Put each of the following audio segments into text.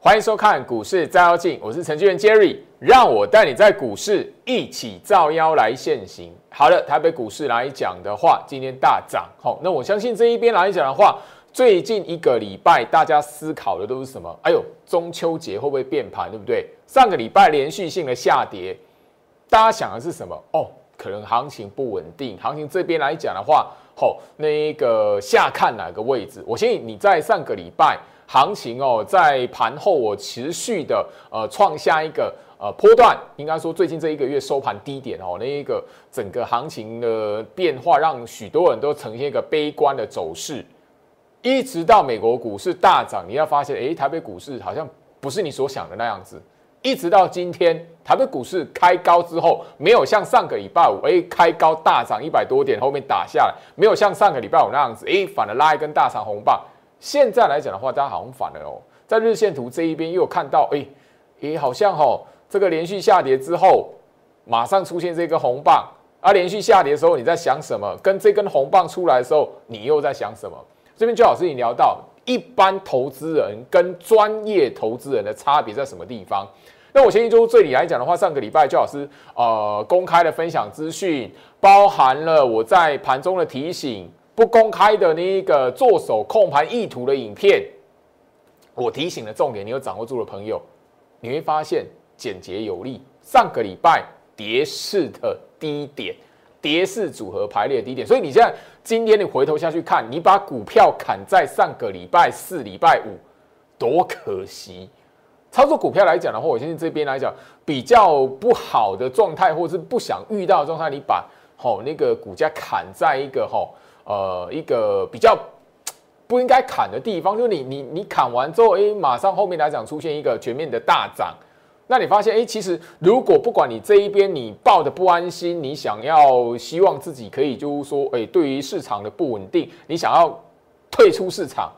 欢迎收看股市照妖镜，我是程序员 Jerry，让我带你在股市一起照妖来现行。好了，台北股市来讲的话，今天大涨，好，那我相信这一边来讲的话，最近一个礼拜大家思考的都是什么？哎呦，中秋节会不会变盘，对不对？上个礼拜连续性的下跌，大家想的是什么？哦，可能行情不稳定，行情这边来讲的话，好，那个下看哪个位置？我相信你在上个礼拜。行情哦，在盘后我持续的呃创下一个呃波段，应该说最近这一个月收盘低点哦，那一个整个行情的变化让许多人都呈现一个悲观的走势，一直到美国股市大涨，你要发现哎，台北股市好像不是你所想的那样子，一直到今天台北股市开高之后，没有像上个礼拜五哎开高大涨一百多点，后面打下来，没有像上个礼拜五那样子哎反而拉一根大长红棒。现在来讲的话，大家好像反了哦，在日线图这一边又看到，哎，哎，好像哈，这个连续下跌之后，马上出现这根红棒，而连续下跌的时候，你在想什么？跟这根红棒出来的时候，你又在想什么？这边就好是你聊到一般投资人跟专业投资人的差别在什么地方？那我相信就这里来讲的话，上个礼拜就老师呃公开的分享资讯，包含了我在盘中的提醒。不公开的那一个做手控盘意图的影片，我提醒的重点，你有掌握住的朋友，你会发现简洁有力。上个礼拜跌势的低点，跌势组合排列低点，所以你现在今天你回头下去看，你把股票砍在上个礼拜四、礼拜五，多可惜。操作股票来讲的话，我相信这边来讲比较不好的状态，或是不想遇到的状态，你把吼那个股价砍在一个吼。呃，一个比较 不应该砍的地方，就是你你你砍完之后，哎，马上后面来讲出现一个全面的大涨，那你发现，哎，其实如果不管你这一边你抱的不安心，你想要希望自己可以就是说，哎，对于市场的不稳定，你想要退出市场，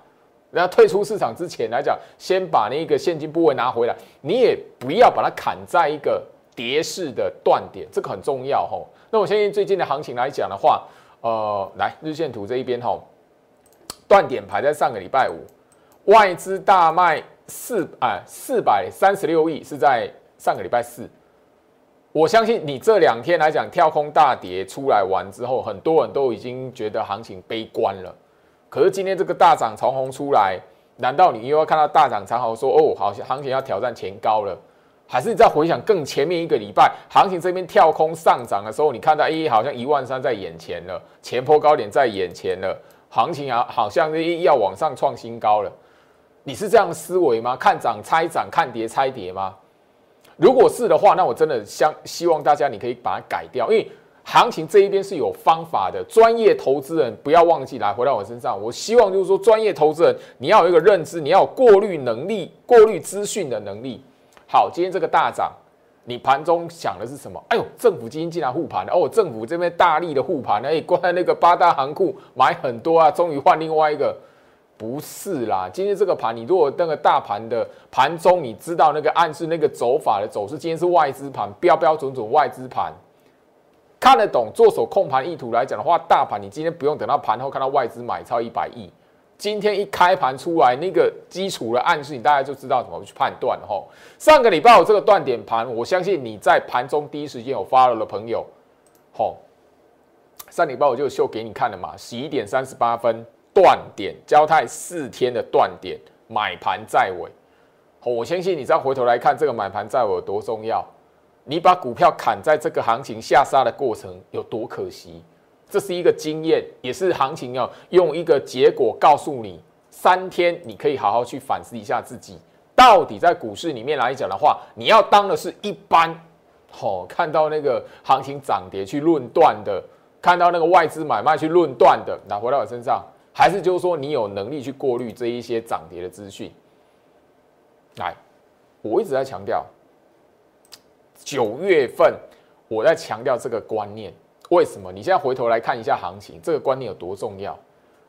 那退出市场之前来讲，先把那个现金部位拿回来，你也不要把它砍在一个跌势的断点，这个很重要吼。那我相信最近的行情来讲的话。呃，来日线图这一边哈，断点排在上个礼拜五，外资大卖四哎四百三十六亿是在上个礼拜四。我相信你这两天来讲跳空大跌出来完之后，很多人都已经觉得行情悲观了。可是今天这个大涨长虹出来，难道你又要看到大涨长虹说哦，好像行情要挑战前高了？还是你再回想更前面一个礼拜，行情这边跳空上涨的时候，你看到哎，好像一万三在眼前了，前坡高点在眼前了，行情啊好像要往上创新高了。你是这样思维吗？看涨猜涨，看跌猜跌吗？如果是的话，那我真的相希望大家你可以把它改掉，因为行情这一边是有方法的。专业投资人不要忘记来回到我身上，我希望就是说，专业投资人你要有一个认知，你要有过滤能力、过滤资讯的能力。好，今天这个大涨，你盘中想的是什么？哎呦，政府基金竟然护盘了哦！政府这边大力的护盘，哎，关在那个八大行库买很多啊，终于换另外一个，不是啦。今天这个盘，你如果那个大盘的盘中，你知道那个暗示那个走法的走势，今天是外资盘，标标准准外资盘，看得懂做手控盘意图来讲的话，大盘你今天不用等到盘后看到外资买超一百亿。今天一开盘出来，那个基础的暗示，你大概就知道怎么去判断了吼。上个礼拜我这个断点盘，我相信你在盘中第一时间有发了的朋友，吼，上礼拜我就秀给你看了嘛，十一点三十八分断点，交泰四天的断点，买盘在尾，吼，我相信你再回头来看这个买盘在尾有多重要，你把股票砍在这个行情下杀的过程有多可惜。这是一个经验，也是行情要用一个结果告诉你，三天你可以好好去反思一下自己，到底在股市里面来讲的话，你要当的是一般，哦，看到那个行情涨跌去论断的，看到那个外资买卖去论断的，拿回到我身上，还是就是说你有能力去过滤这一些涨跌的资讯？来，我一直在强调，九月份我在强调这个观念。为什么？你现在回头来看一下行情，这个观念有多重要？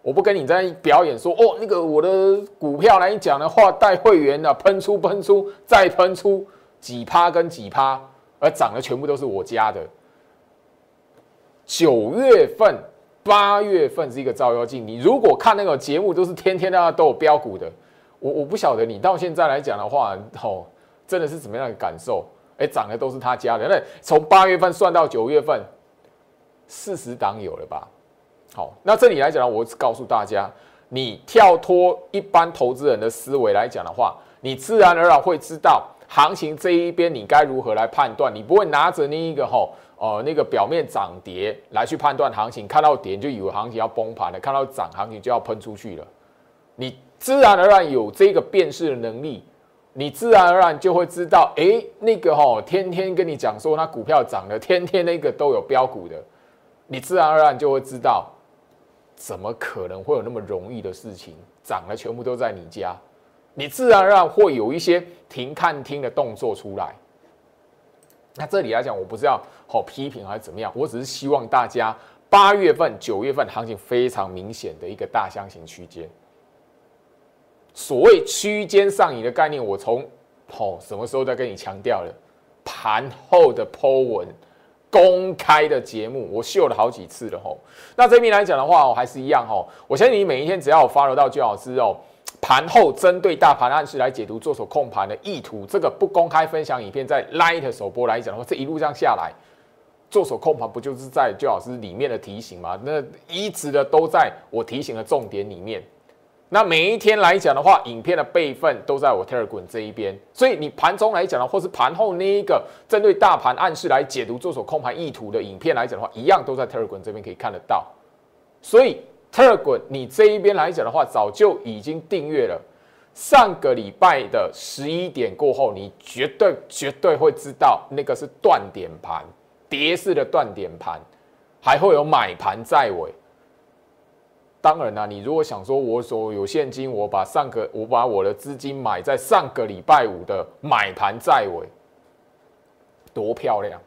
我不跟你在表演说哦，那个我的股票来讲的话，带会员的喷出喷出再喷出几趴跟几趴，而涨的全部都是我家的。九月份、八月份是一个照妖镜。你如果看那个节目，都是天天都要都有标股的。我我不晓得你到现在来讲的话，哦，真的是怎么样的感受？哎，涨的都是他家的。那从八月份算到九月份，四十档有了吧？好，那这里来讲呢，我告诉大家，你跳脱一般投资人的思维来讲的话，你自然而然会知道行情这一边你该如何来判断。你不会拿着那一个吼，呃，那个表面涨跌来去判断行情，看到跌就以为行情要崩盘了，看到涨行情就要喷出去了。你自然而然有这个辨识的能力。你自然而然就会知道，哎，那个哈，天天跟你讲说那股票涨了，天天那个都有标股的，你自然而然就会知道，怎么可能会有那么容易的事情？涨了全部都在你家，你自然而然会有一些停看听的动作出来。那这里来讲，我不是要好批评还是怎么样，我只是希望大家八月份、九月份行情非常明显的一个大箱型区间。所谓区间上移的概念，我从哦什么时候在跟你强调了？盘后的 Po 文、公开的节目，我秀了好几次了吼。那这边来讲的话，我还是一样吼。我相信你每一天只要我发了到最老师哦，盘后针对大盘暗示来解读做手控盘的意图，这个不公开分享影片在 Light 首播来讲的话，这一路上下来，做手控盘不就是在就老师里面的提醒吗？那一直的都在我提醒的重点里面。那每一天来讲的话，影片的备份都在我 Telegram 这一边，所以你盘中来讲的，或是盘后那一个针对大盘暗示来解读做手控盘意图的影片来讲的话，一样都在 Telegram 这边可以看得到。所以 Telegram 你这一边来讲的话，早就已经订阅了。上个礼拜的十一点过后，你绝对绝对会知道那个是断点盘，跌式的断点盘，还会有买盘在尾。当然啦，你如果想说，我所有现金，我把上个我把我的资金买在上个礼拜五的买盘在尾，多漂亮！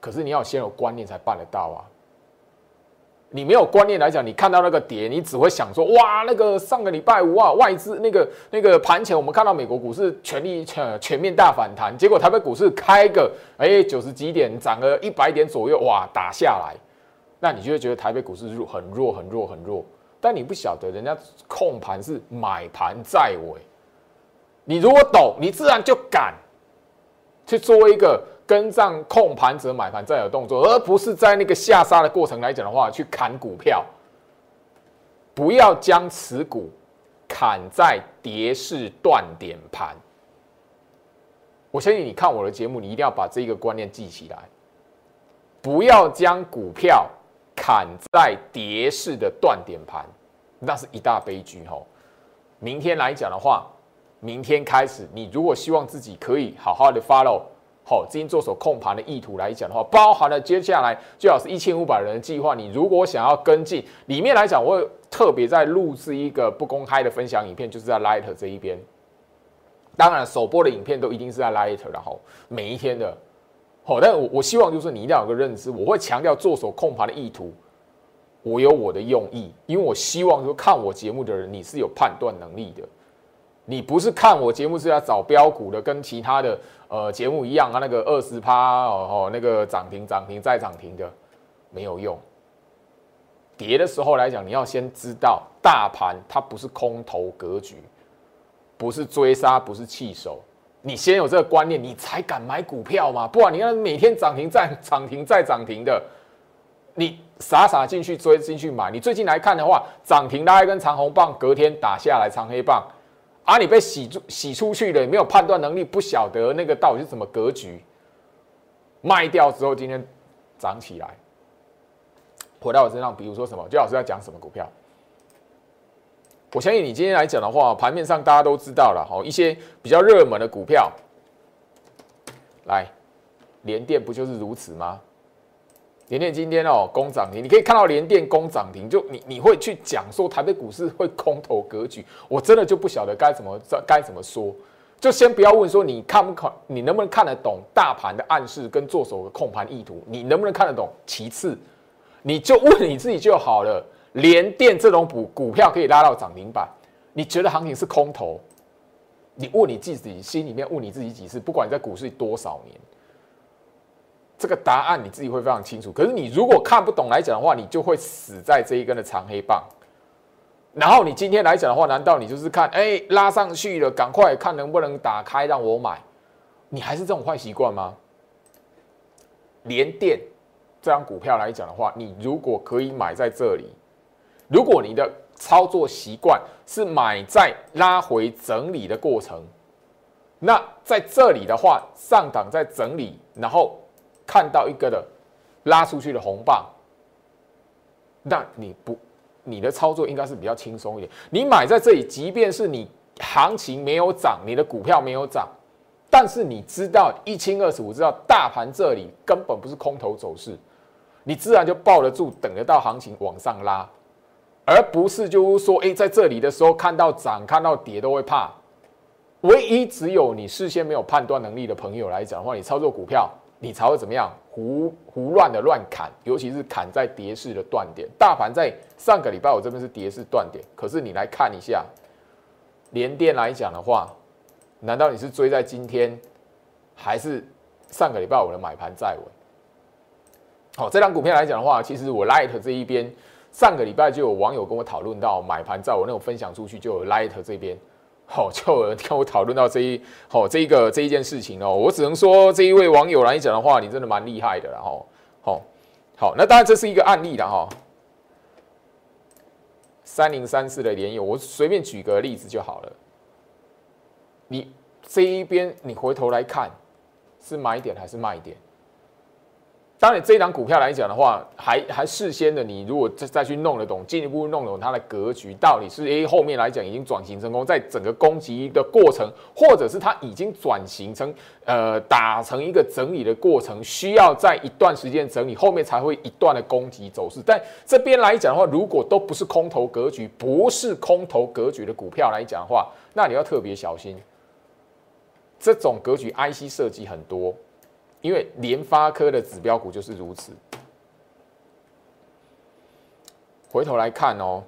可是你要先有观念才办得到啊！你没有观念来讲，你看到那个跌，你只会想说，哇，那个上个礼拜五啊，外资那个那个盘前，我们看到美国股市全力全全面大反弹，结果台北股市开个哎九十几点，涨了一百点左右，哇，打下来。那你就会觉得台北股市弱很弱很弱很弱，但你不晓得人家控盘是买盘在尾，你如果懂，你自然就敢去做一个跟上控盘者买盘在的动作，而不是在那个下杀的过程来讲的话去砍股票，不要将持股砍在跌势断点盘。我相信你看我的节目，你一定要把这个观念记起来，不要将股票。砍在跌势的断点盘，那是一大悲剧吼。明天来讲的话，明天开始，你如果希望自己可以好好的 follow 好资金做手控盘的意图来讲的话，包含了接下来最好是一千五百人的计划。你如果想要跟进，里面来讲，我会特别在录制一个不公开的分享影片，就是在 Light 这一边。当然，首播的影片都一定是在 Light，然后每一天的。好，但我我希望就是你一定要有个认知，我会强调做手控盘的意图，我有我的用意，因为我希望说看我节目的人你是有判断能力的，你不是看我节目是要找标股的，跟其他的呃节目一样啊，那个二十趴哦，那个涨停涨停再涨停的没有用，跌的时候来讲，你要先知道大盘它不是空头格局，不是追杀，不是弃守。你先有这个观念，你才敢买股票嘛？不然你看每天涨停再涨停再涨停的，你傻傻进去追进去买。你最近来看的话，涨停拉一根长红棒，隔天打下来长黑棒，啊，你被洗出洗出去了，没有判断能力，不晓得那个到底是什么格局。卖掉之后，今天涨起来，回到我身上，比如说什么，就老师要讲什么股票？我相信你今天来讲的话，盘面上大家都知道了，好一些比较热门的股票，来，联电不就是如此吗？联电今天哦，攻涨停，你可以看到联电攻涨停，就你你会去讲说台北股市会空头格局，我真的就不晓得该怎么该怎么说，就先不要问说你看不看，你能不能看得懂大盘的暗示跟做手的控盘意图，你能不能看得懂？其次，你就问你自己就好了。连电这种股股票可以拉到涨停板，你觉得行情是空头？你问你自己心里面问你自己几次？不管你在股市多少年，这个答案你自己会非常清楚。可是你如果看不懂来讲的话，你就会死在这一根的长黑棒。然后你今天来讲的话，难道你就是看，哎，拉上去了，赶快看能不能打开让我买？你还是这种坏习惯吗？连电这张股票来讲的话，你如果可以买在这里，如果你的操作习惯是买在拉回整理的过程，那在这里的话，上档在整理，然后看到一个的拉出去的红棒，那你不，你的操作应该是比较轻松一点。你买在这里，即便是你行情没有涨，你的股票没有涨。但是你知道一清二楚，知道大盘这里根本不是空头走势，你自然就抱得住，等得到行情往上拉，而不是就是说，哎，在这里的时候看到涨看到跌都会怕。唯一只有你事先没有判断能力的朋友来讲的话，你操作股票你才会怎么样胡胡乱的乱砍，尤其是砍在跌势的断点。大盘在上个礼拜我这边是跌势断点，可是你来看一下连电来讲的话。难道你是追在今天，还是上个礼拜我的买盘在稳？好，这张股票来讲的话，其实我 Light 这一边上个礼拜就有网友跟我讨论到买盘在我那种分享出去，就有 Light 这边，好，就有人跟我讨论到这一好这一个这一件事情哦。我只能说这一位网友来讲的话，你真的蛮厉害的了哈。好，好，那当然这是一个案例的哈。三零三四的联友，我随便举个例子就好了。你这一边，你回头来看，是买点还是卖点？当然，这一档股票来讲的话，还还事先的，你如果再再去弄得懂，进一步弄懂它的格局，到底是 A 后面来讲已经转型成功，在整个攻击的过程，或者是它已经转型成呃打成一个整理的过程，需要在一段时间整理，后面才会一段的攻击走势。但这边来讲的话，如果都不是空头格局，不是空头格局的股票来讲的话，那你要特别小心。这种格局 IC 设计很多，因为联发科的指标股就是如此。回头来看哦，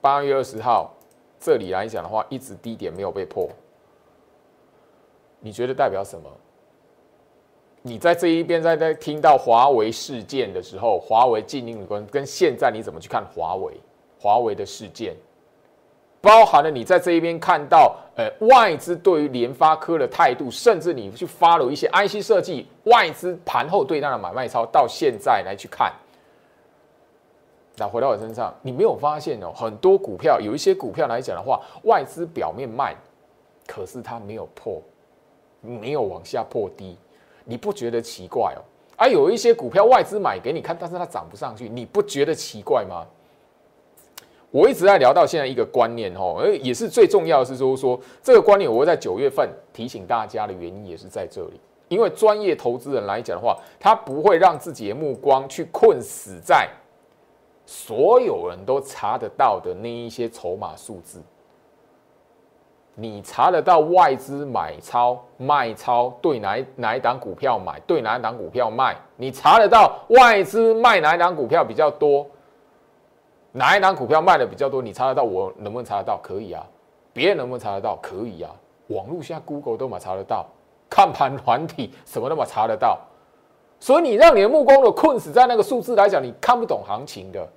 八月二十号这里来讲的话，一直低点没有被破，你觉得代表什么？你在这一边在在听到华为事件的时候，华为禁令跟跟现在你怎么去看华为？华为的事件？包含了你在这一边看到，呃，外资对于联发科的态度，甚至你去发了一些 IC 设计外资盘后对它的买卖超，到现在来去看，那回到我身上，你没有发现哦，很多股票有一些股票来讲的话，外资表面卖，可是它没有破，没有往下破低，你不觉得奇怪哦？而有一些股票外资买给你看，但是它涨不上去，你不觉得奇怪吗？我一直在聊到现在一个观念哦，而也是最重要的是说说这个观念，我会在九月份提醒大家的原因也是在这里，因为专业投资人来讲的话，他不会让自己的目光去困死在所有人都查得到的那一些筹码数字。你查得到外资买超卖超对哪哪一档股票买，对哪一档股票卖？你查得到外资卖哪一档股票比较多？哪一档股票卖的比较多？你查得到，我能不能查得到？可以啊，别人能不能查得到？可以啊，网络现在 Google 都嘛查得到，看盘团体什么都嘛查得到。所以你让你的目光都困死在那个数字来讲，你看不懂行情的。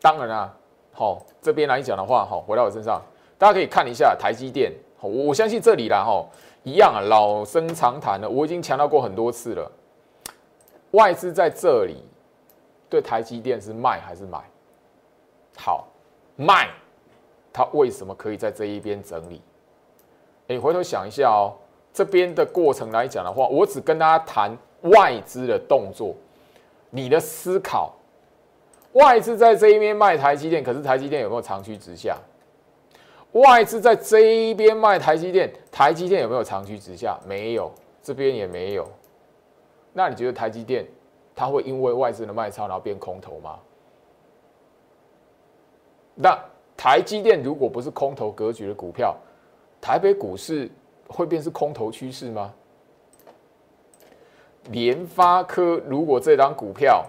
当然啊，好这边来讲的话，好回到我身上，大家可以看一下台积电。我我相信这里啦，哈，一样啊，老生常谈的，我已经强调过很多次了，外资在这里。对台积电是卖还是买？好，卖，它为什么可以在这一边整理？你回头想一下哦，这边的过程来讲的话，我只跟大家谈外资的动作，你的思考，外资在这一边卖台积电，可是台积电有没有长驱直下？外资在这一边卖台积电，台积电有没有长驱直下？没有，这边也没有。那你觉得台积电？它会因为外资的卖超然后变空头吗？那台积电如果不是空头格局的股票，台北股市会变是空头趋势吗？联发科如果这张股票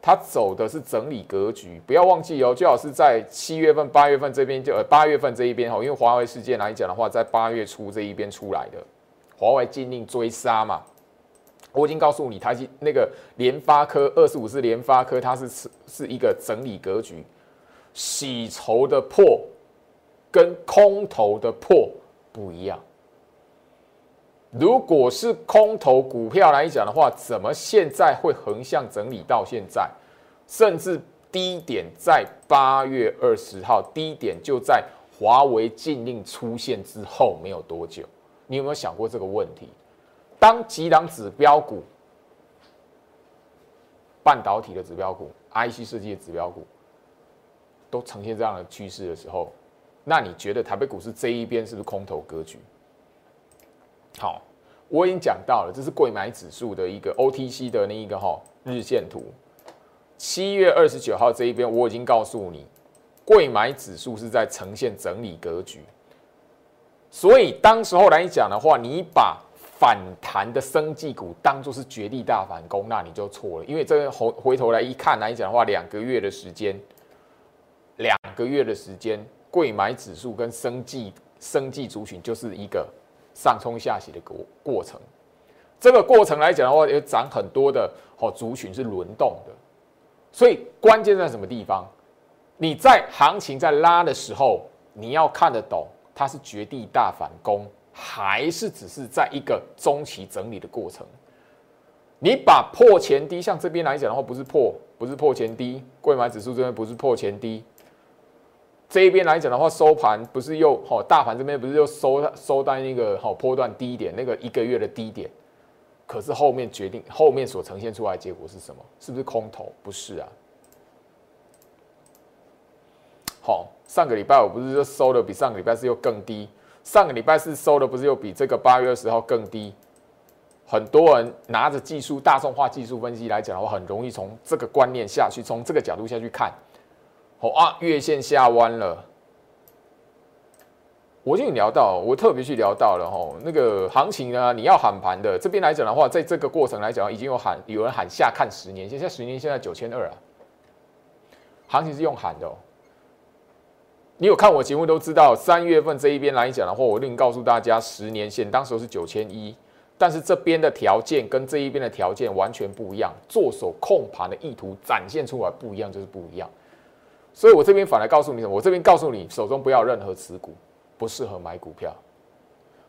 它走的是整理格局，不要忘记哦，最好是在七月份、八月份这边就呃八月份这一边哈，因为华为事件来讲的话，在八月初这一边出来的，华为禁令追杀嘛。我已经告诉你，台积那个联发科二十五是联发科，它是是是一个整理格局，洗筹的破跟空头的破不一样。如果是空头股票来讲的话，怎么现在会横向整理到现在，甚至低点在八月二十号，低点就在华为禁令出现之后没有多久。你有没有想过这个问题？当几档指标股、半导体的指标股、IC 设计的指标股都呈现这样的趋势的时候，那你觉得台北股市这一边是不是空头格局？好，我已经讲到了，这是贵买指数的一个 OTC 的那一个哈日线图。七月二十九号这一边，我已经告诉你，贵买指数是在呈现整理格局。所以当时候来讲的话，你把反弹的生技股当做是绝地大反攻，那你就错了。因为这个回回头来一看来讲的话，两个月的时间，两个月的时间，贵买指数跟生技生技族群就是一个上冲下洗的过过程。这个过程来讲的话，有涨很多的哦族群是轮动的。所以关键在什么地方？你在行情在拉的时候，你要看得懂它是绝地大反攻。还是只是在一个中期整理的过程。你把破前低，像这边来讲的话，不是破，不是破前低，贵买指数这边不是破前低。这一边来讲的话，收盘不是又好，大盘这边不是又收收在那个好波段低点，那个一个月的低点。可是后面决定，后面所呈现出来的结果是什么？是不是空头？不是啊。好，上个礼拜我不是就收的比上个礼拜是又更低。上个礼拜四收的不是又比这个八月二十号更低？很多人拿着技术大众化技术分析来讲的话，很容易从这个观念下去，从这个角度下去看。哦啊，月线下弯了。我就聊到，我特别去聊到了吼，那个行情呢，你要喊盘的这边来讲的话，在这个过程来讲，已经有喊有人喊下看十年，现在十年现在九千二啊，行情是用喊的。你有看我节目都知道，三月份这一边来讲的话，我另告诉大家，十年线当时是九千一，但是这边的条件跟这一边的条件完全不一样，做手控盘的意图展现出来不一样，就是不一样。所以我这边反而告诉你什么？我这边告诉你，手中不要任何持股，不适合买股票。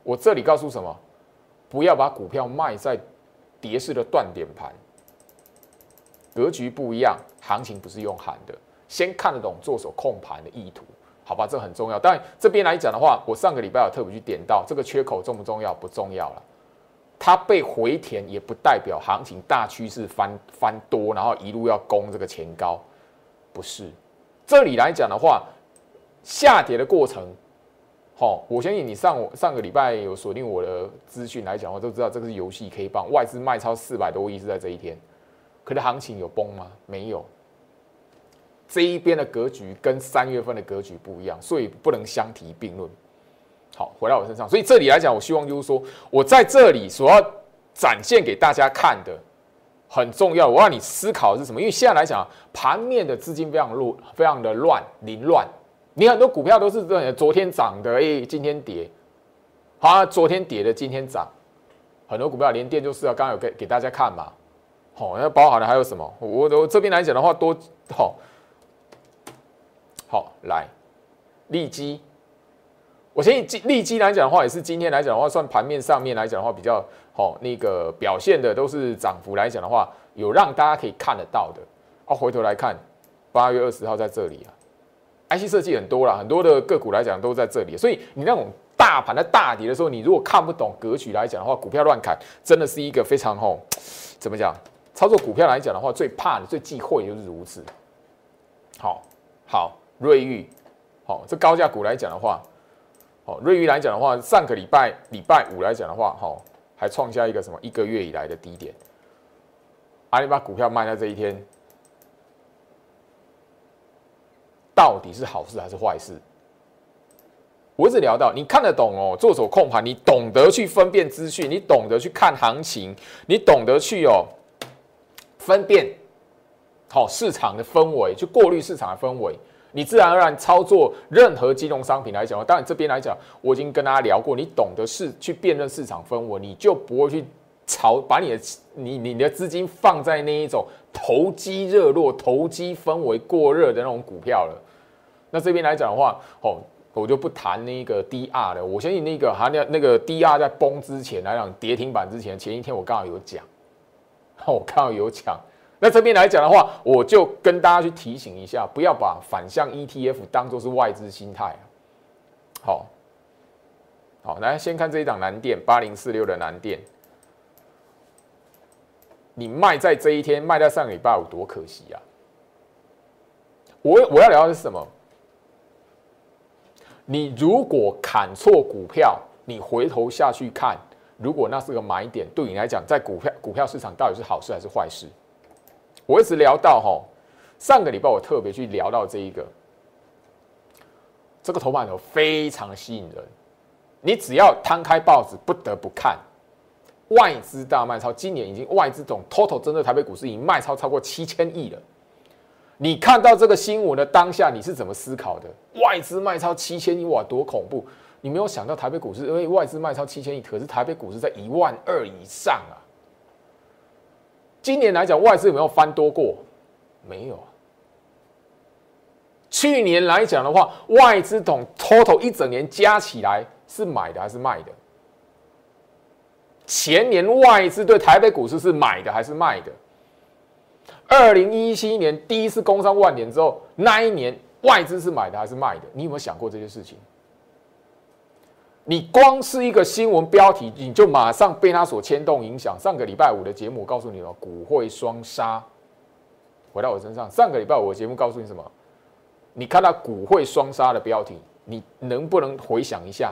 我这里告诉什么？不要把股票卖在跌势的断点盘，格局不一样，行情不是用喊的，先看得懂做手控盘的意图。好吧，这很重要。但这边来讲的话，我上个礼拜有特别去点到这个缺口重不重要？不重要了。它被回填也不代表行情大趋势翻翻多，然后一路要攻这个前高，不是。这里来讲的话，下跌的过程，好，我相信你上上个礼拜有锁定我的资讯来讲，我都知道这个是游戏 K 棒，外资卖超四百多亿是在这一天。可是行情有崩吗？没有。这一边的格局跟三月份的格局不一样，所以不能相提并论。好，回到我身上，所以这里来讲，我希望就是说我在这里所要展现给大家看的很重要。我让你思考的是什么？因为现在来讲，盘面的资金非常乱，非常的乱凌乱。你很多股票都是这昨天涨的，哎，今天跌。好，昨天跌的，今天涨。很多股票连跌就是啊，刚刚有给给大家看嘛。好，那包含了还有什么？我我这边来讲的话，多好。好，来，利基，我相信利基来讲的话，也是今天来讲的话，算盘面上面来讲的话，比较好那个表现的都是涨幅来讲的话，有让大家可以看得到的。啊，回头来看，八月二十号在这里啊，IC 设计很多了，很多的个股来讲都在这里，所以你那种大盘的大跌的时候，你如果看不懂格局来讲的话，股票乱砍，真的是一个非常吼，怎么讲？操作股票来讲的话，最怕的、最忌讳就是如此。好，好。瑞玉，好，这高价股来讲的话，好，瑞玉来讲的话，上个礼拜礼拜五来讲的话，好，还创下一个什么一个月以来的低点。阿里巴巴股票卖在这一天，到底是好事还是坏事？我一直聊到，你看得懂哦，做手控盘，你懂得去分辨资讯，你懂得去看行情，你懂得去哦分辨好市场的氛围，去过滤市场的氛围。你自然而然操作任何金融商品来讲，当然这边来讲，我已经跟大家聊过，你懂得是去辨认市场氛围，你就不会去炒把你的你你的资金放在那一种投机热络、投机氛围过热的那种股票了。那这边来讲的话，哦，我就不谈那个 DR 了。我相信那个还那那个 DR 在崩之前来讲，跌停板之前前一天我刚好有讲，我刚好有讲。那这边来讲的话，我就跟大家去提醒一下，不要把反向 ETF 当做是外资心态。好，好，来先看这一档蓝电八零四六的蓝电。你卖在这一天，卖在上个礼拜五，多可惜啊！我我要聊的是什么？你如果砍错股票，你回头下去看，如果那是个买点，对你来讲，在股票股票市场到底是好事还是坏事？我一直聊到哈，上个礼拜我特别去聊到这一个，这个头版头非常吸引人，你只要摊开报纸，不得不看。外资大卖超，今年已经外资总 total 针对台北股市已经卖超超过七千亿了。你看到这个新闻的当下，你是怎么思考的？外资卖超七千亿，哇，多恐怖！你没有想到台北股市，因为外资卖超七千亿，可是台北股市在一万二以上啊。今年来讲，外资有没有翻多过？没有。去年来讲的话，外资总 total 一整年加起来是买的还是卖的？前年外资对台北股市是买的还是卖的？二零一七年第一次攻上万点之后，那一年外资是买的还是卖的？你有没有想过这些事情？你光是一个新闻标题，你就马上被它所牵动影响。上个礼拜五的节目告诉你了，股汇双杀。回到我身上，上个礼拜五的节目告诉你什么？你看到股汇双杀的标题，你能不能回想一下？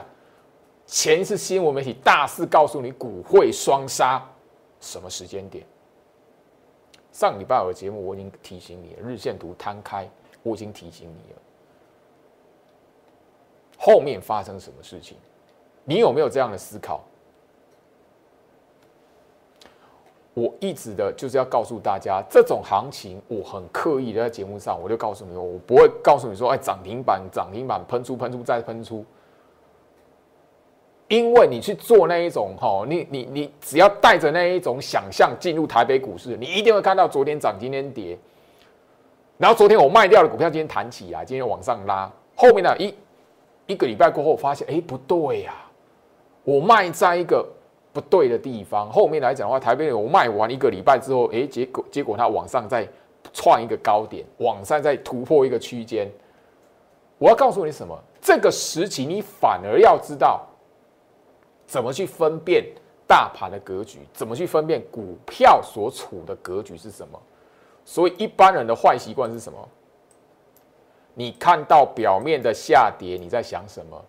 前一次新闻媒体大肆告诉你股汇双杀，什么时间点？上礼拜五的节目我已经提醒你了，日线图摊开，我已经提醒你了。后面发生什么事情？你有没有这样的思考？我一直的就是要告诉大家，这种行情我很刻意的在节目上，我就告诉你，我不会告诉你说，哎，涨停板，涨停板喷出，喷出再喷出。因为你去做那一种哈，你你你只要带着那一种想象进入台北股市，你一定会看到昨天涨，今天跌。然后昨天我卖掉的股票今天弹起来，今天往上拉。后面呢一一个礼拜过后，发现哎不对呀，我卖在一个不对的地方。后面来讲的话，台北我卖完一个礼拜之后，哎结果结果它往上再创一个高点，往上再突破一个区间。我要告诉你什么？这个时期你反而要知道。怎么去分辨大盘的格局？怎么去分辨股票所处的格局是什么？所以一般人的坏习惯是什么？你看到表面的下跌，你在想什么？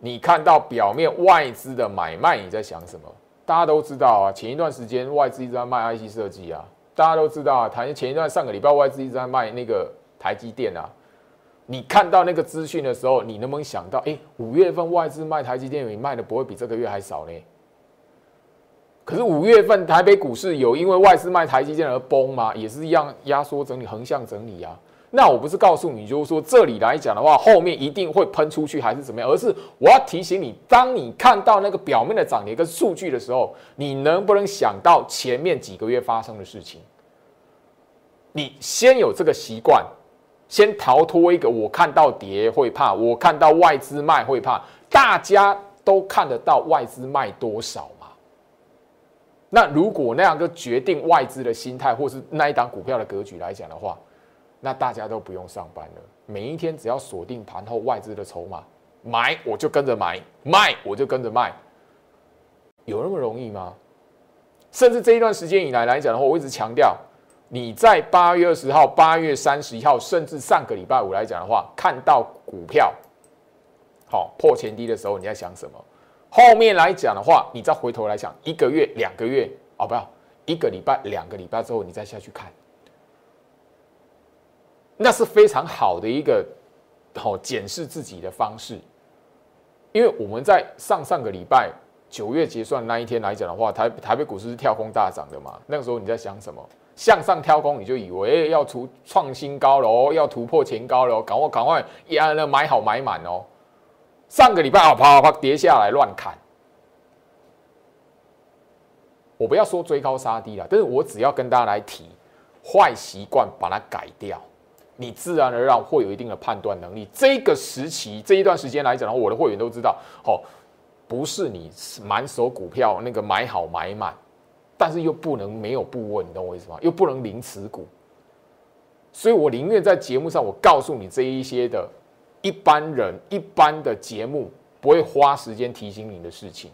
你看到表面外资的买卖，你在想什么？大家都知道啊，前一段时间外资一直在卖 IC 设计啊，大家都知道啊，台前一段上个礼拜外资一直在卖那个台积电啊。你看到那个资讯的时候，你能不能想到，哎，五月份外资卖台积电，你卖的不会比这个月还少呢？可是五月份台北股市有因为外资卖台积电而崩吗？也是一样压缩整理、横向整理啊。那我不是告诉你，就是说这里来讲的话，后面一定会喷出去还是怎么样？而是我要提醒你，当你看到那个表面的涨跌跟数据的时候，你能不能想到前面几个月发生的事情？你先有这个习惯。先逃脱一个，我看到跌会怕，我看到外资卖会怕，大家都看得到外资卖多少嘛？那如果那样就决定外资的心态，或是那一档股票的格局来讲的话，那大家都不用上班了。每一天只要锁定盘后外资的筹码，买我就跟着买，卖我就跟着卖，有那么容易吗？甚至这一段时间以来来讲的话，我一直强调。你在八月二十号、八月三十一号，甚至上个礼拜五来讲的话，看到股票好破前低的时候，你在想什么？后面来讲的话，你再回头来想，一个月、两个月哦，不要一个礼拜、两个礼拜之后，你再下去看，那是非常好的一个好检视自己的方式。因为我们在上上个礼拜九月结算那一天来讲的话，台台北股市是跳空大涨的嘛？那个时候你在想什么？向上跳空，你就以为要突创新高了哦，要突破前高了哦，赶快赶快呀，那买好买满哦。上个礼拜啊，啪啪啪跌下来乱砍，我不要说追高杀低了，但是我只要跟大家来提坏习惯，把它改掉，你自然而然会有一定的判断能力。这个时期这一段时间来讲的话，我的会员都知道，哦，不是你满手股票那个买好买满，但是又不能没有部位，你懂我意思吗？又不能零持股，所以我宁愿在节目上我告诉你这一些的，一般人一般的节目不会花时间提醒你的事情。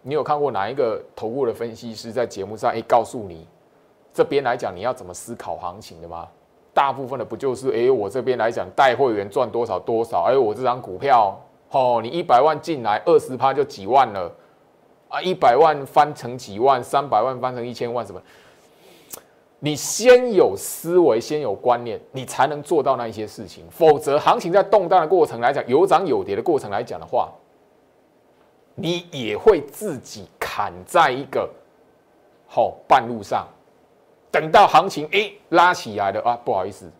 你有看过哪一个投顾的分析师在节目上哎告诉你这边来讲你要怎么思考行情的吗？大部分的不就是哎我这边来讲带会员赚多少多少，哎我这张股票哦你一百万进来二十趴就几万了啊一百万翻成几万三百万翻成一千万什么？你先有思维先有观念，你才能做到那一些事情，否则行情在动荡的过程来讲有涨有跌的过程来讲的话。你也会自己砍在一个好半路上，等到行情哎拉起来了啊，不好意思，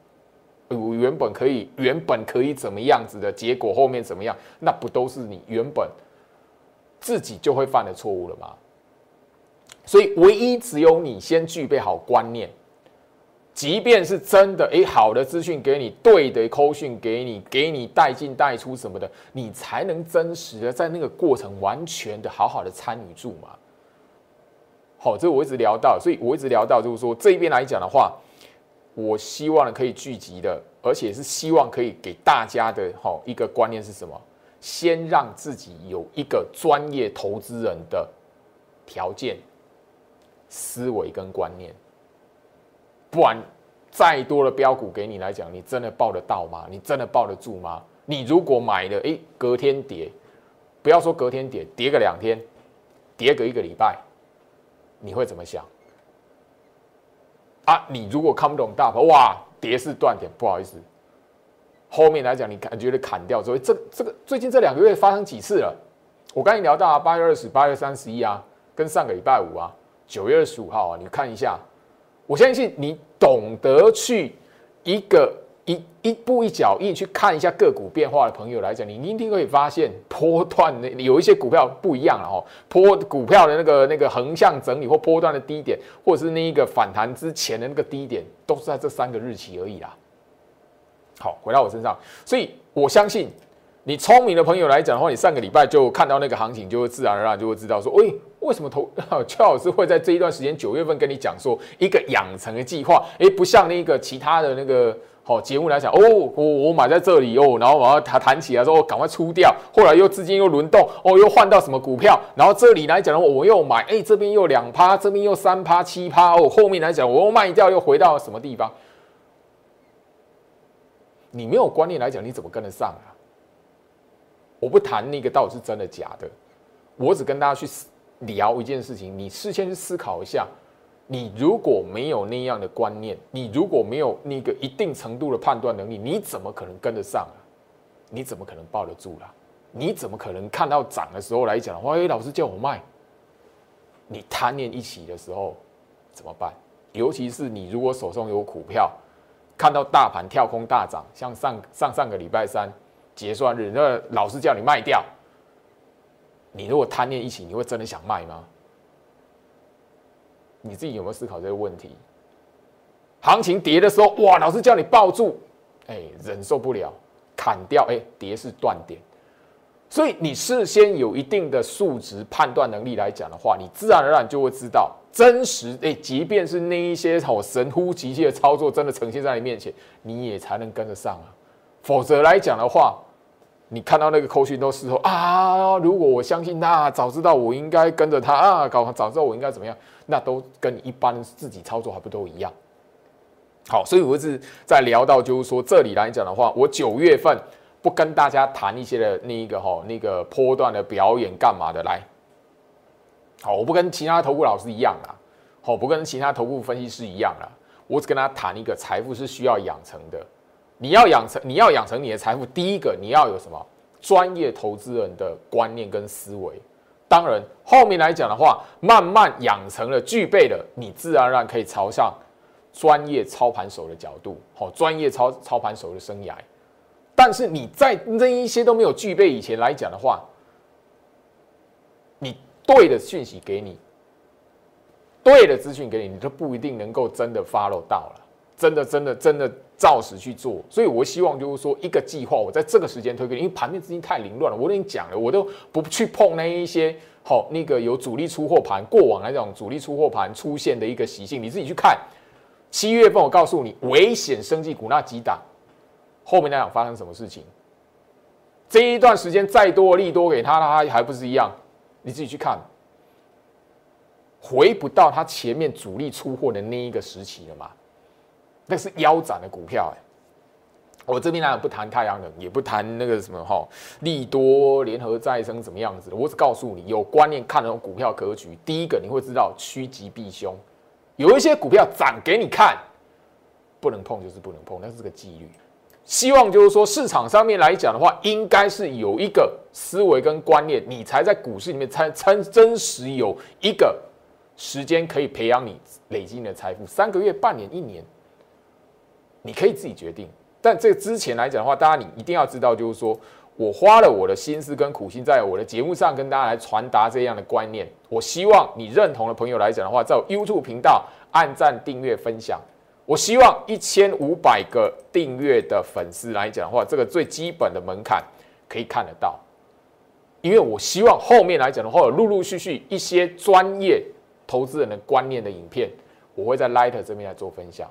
我原本可以原本可以怎么样子的结果，后面怎么样，那不都是你原本自己就会犯的错误了吗？所以唯一只有你先具备好观念。即便是真的，哎，好的资讯给你，对的扣讯给你，给你带进带出什么的，你才能真实的在那个过程完全的好好的参与住嘛。好，这我一直聊到，所以我一直聊到就是说这一边来讲的话，我希望可以聚集的，而且是希望可以给大家的哈一个观念是什么？先让自己有一个专业投资人的条件、思维跟观念。不然再多的标股给你来讲，你真的抱得到吗？你真的抱得住吗？你如果买了，哎，隔天跌，不要说隔天跌，跌个两天，跌个一个礼拜，你会怎么想？啊，你如果看不懂大盘，哇，跌是断点，不好意思，后面来讲，你感觉得砍掉所以，这这个最近这两个月发生几次了？我刚才聊到啊，八月二十八月三十一啊，跟上个礼拜五啊，九月二十五号啊，你看一下。我相信你懂得去一个一一步一脚印去看一下个股变化的朋友来讲，你一定可以发现波段的有一些股票不一样了哦。波股票的那个那个横向整理或波段的低点，或者是那一个反弹之前的那个低点，都是在这三个日期而已啦。好，回到我身上，所以我相信。你聪明的朋友来讲的话，你上个礼拜就看到那个行情，就会自然而然就会知道说，喂，为什么投 邱老师会在这一段时间九月份跟你讲说一个养成的计划？诶，不像那个其他的那个好节目来讲，哦，我我买在这里哦，然后我要谈谈起来说，赶快出掉，后来又资金又轮动，哦，又换到什么股票，然后这里来讲的话，我又买，哎，这边又两趴，这边又三趴七趴，哦，后面来讲我又卖掉，又回到什么地方？你没有观念来讲，你怎么跟得上啊？我不谈那个到底是真的假的，我只跟大家去聊一件事情。你事先去思考一下，你如果没有那样的观念，你如果没有那个一定程度的判断能力，你怎么可能跟得上啊？你怎么可能抱得住啦？你怎么可能看到涨的时候来讲，哎，老师叫我卖，你贪念一起的时候怎么办？尤其是你如果手上有股票，看到大盘跳空大涨，像上上上个礼拜三。结算日，那老师叫你卖掉，你如果贪念一起，你会真的想卖吗？你自己有没有思考这个问题？行情跌的时候，哇，老师叫你抱住，哎，忍受不了，砍掉，哎，跌是断点，所以你事先有一定的数值判断能力来讲的话，你自然而然就会知道真实，哎，即便是那一些好神乎其技的操作，真的呈现在你面前，你也才能跟得上啊，否则来讲的话。你看到那个扣讯都事后啊，如果我相信他，早知道我应该跟着他啊，搞早知道我应该怎么样，那都跟一般自己操作还不都一样？好，所以我一直在聊到，就是说这里来讲的话，我九月份不跟大家谈一些的那一个哈那个波段的表演干嘛的来？好，我不跟其他投顾老师一样啦，好，不跟其他投顾分析师一样啦，我只跟他谈一个财富是需要养成的。你要养成，你要养成你的财富，第一个你要有什么专业投资人的观念跟思维。当然，后面来讲的话，慢慢养成了、具备了，你自然而然可以朝向专业操盘手的角度，好，专业操操盘手的生涯。但是你在那一些都没有具备以前来讲的话，你对的讯息给你，对的资讯给你，你都不一定能够真的 follow 到了，真的真的真的照实去做。所以我希望就是说，一个计划我在这个时间推给你，因为盘面资金太凌乱了，我跟你讲了，我都不去碰那一些好那个有主力出货盘，过往那种主力出货盘出现的一个习性，你自己去看。七月份我告诉你，危险升级股那几档，后面那档发生什么事情？这一段时间再多利多给他，他还不是一样？你自己去看。回不到他前面主力出货的那一个时期了嘛？那是腰斩的股票哎。我这边当然不谈太阳能，也不谈那个什么哈利多联合再生怎么样子的。我只告诉你，有观念看那种股票格局。第一个你会知道趋吉避凶，有一些股票涨给你看，不能碰就是不能碰，那是个纪律。希望就是说市场上面来讲的话，应该是有一个思维跟观念，你才在股市里面才才真实有一个。时间可以培养你累积你的财富，三个月、半年、一年，你可以自己决定。但这之前来讲的话，大家你一定要知道，就是说我花了我的心思跟苦心，在我的节目上跟大家来传达这样的观念。我希望你认同的朋友来讲的话，在 YouTube 频道按赞、订阅、分享。我希望一千五百个订阅的粉丝来讲的话，这个最基本的门槛可以看得到。因为我希望后面来讲的话，有陆陆续续一些专业。投资人的观念的影片，我会在 Light 这边来做分享。